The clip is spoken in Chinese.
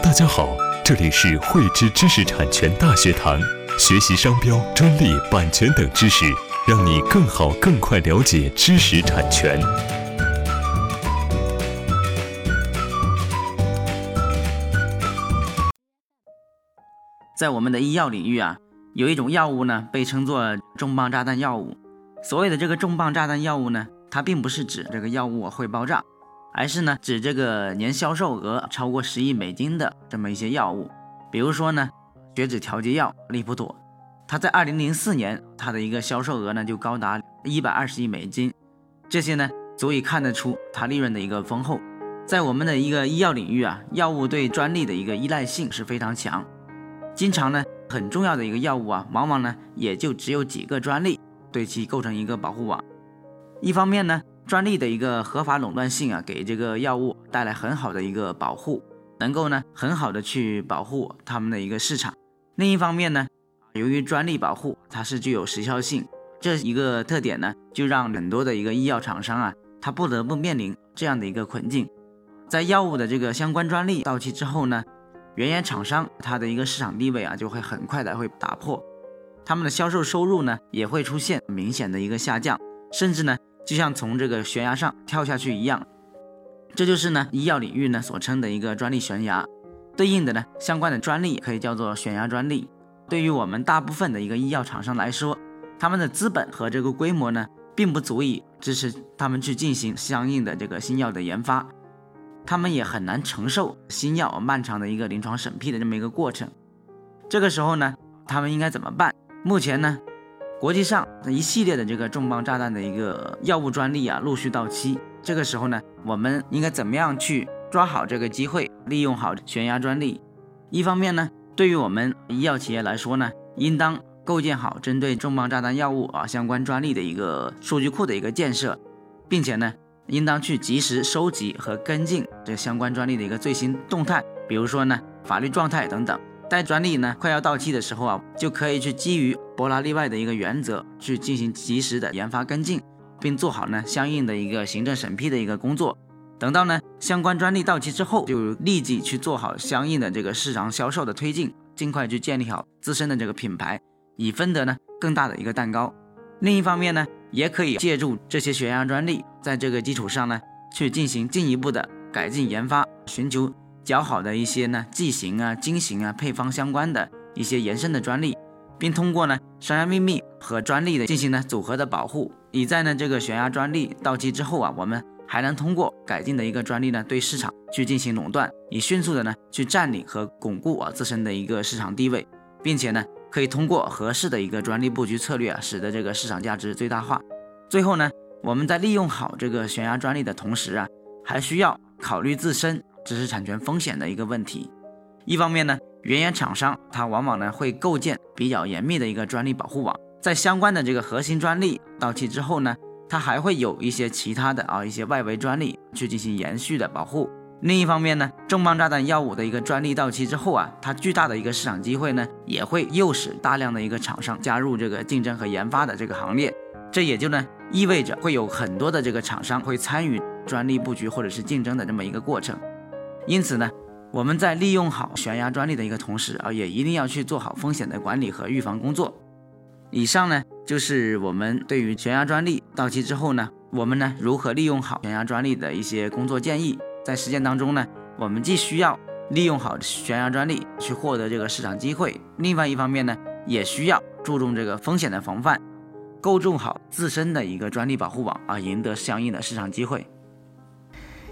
大家好，这里是汇知知识产权大学堂，学习商标、专利、版权等知识，让你更好、更快了解知识产权。在我们的医药领域啊，有一种药物呢，被称作重磅炸弹药物。所谓的这个重磅炸弹药物呢，它并不是指这个药物会爆炸。而是呢，指这个年销售额超过十亿美金的这么一些药物，比如说呢，血脂调节药利普妥，它在二零零四年它的一个销售额呢就高达一百二十亿美金，这些呢足以看得出它利润的一个丰厚。在我们的一个医药领域啊，药物对专利的一个依赖性是非常强，经常呢很重要的一个药物啊，往往呢也就只有几个专利对其构成一个保护网。一方面呢。专利的一个合法垄断性啊，给这个药物带来很好的一个保护，能够呢很好的去保护他们的一个市场。另一方面呢，由于专利保护它是具有时效性，这一个特点呢，就让很多的一个医药厂商啊，他不得不面临这样的一个困境。在药物的这个相关专利到期之后呢，原研厂商它的一个市场地位啊，就会很快的会打破，他们的销售收入呢，也会出现明显的一个下降，甚至呢。就像从这个悬崖上跳下去一样，这就是呢医药领域呢所称的一个专利悬崖，对应的呢相关的专利可以叫做悬崖专利。对于我们大部分的一个医药厂商来说，他们的资本和这个规模呢，并不足以支持他们去进行相应的这个新药的研发，他们也很难承受新药漫长的一个临床审批的这么一个过程。这个时候呢，他们应该怎么办？目前呢？国际上一系列的这个重磅炸弹的一个药物专利啊，陆续到期。这个时候呢，我们应该怎么样去抓好这个机会，利用好悬崖专利？一方面呢，对于我们医药企业来说呢，应当构建好针对重磅炸弹药物啊相关专利的一个数据库的一个建设，并且呢，应当去及时收集和跟进这相关专利的一个最新动态，比如说呢，法律状态等等。在专利呢快要到期的时候啊，就可以去基于伯拉例外的一个原则去进行及时的研发跟进，并做好呢相应的一个行政审批的一个工作。等到呢相关专利到期之后，就立即去做好相应的这个市场销售的推进，尽快去建立好自身的这个品牌，以分得呢更大的一个蛋糕。另一方面呢，也可以借助这些悬崖专利，在这个基础上呢去进行进一步的改进研发，寻求。较好的一些呢剂型啊、晶型啊、配方相关的一些延伸的专利，并通过呢商业秘密和专利的进行呢组合的保护，以在呢这个悬崖专利到期之后啊，我们还能通过改进的一个专利呢对市场去进行垄断，以迅速的呢去占领和巩固啊自身的一个市场地位，并且呢可以通过合适的一个专利布局策略啊，使得这个市场价值最大化。最后呢，我们在利用好这个悬崖专利的同时啊，还需要考虑自身。知识产权风险的一个问题，一方面呢，原研厂商它往往呢会构建比较严密的一个专利保护网，在相关的这个核心专利到期之后呢，它还会有一些其他的啊一些外围专利去进行延续的保护。另一方面呢，重磅炸弹药物的一个专利到期之后啊，它巨大的一个市场机会呢，也会诱使大量的一个厂商加入这个竞争和研发的这个行列，这也就呢意味着会有很多的这个厂商会参与专利布局或者是竞争的这么一个过程。因此呢，我们在利用好悬崖专利的一个同时啊，也一定要去做好风险的管理和预防工作。以上呢，就是我们对于悬崖专利到期之后呢，我们呢如何利用好悬崖专利的一些工作建议。在实践当中呢，我们既需要利用好悬崖专利去获得这个市场机会，另外一方面呢，也需要注重这个风险的防范，构筑好自身的一个专利保护网啊，赢得相应的市场机会。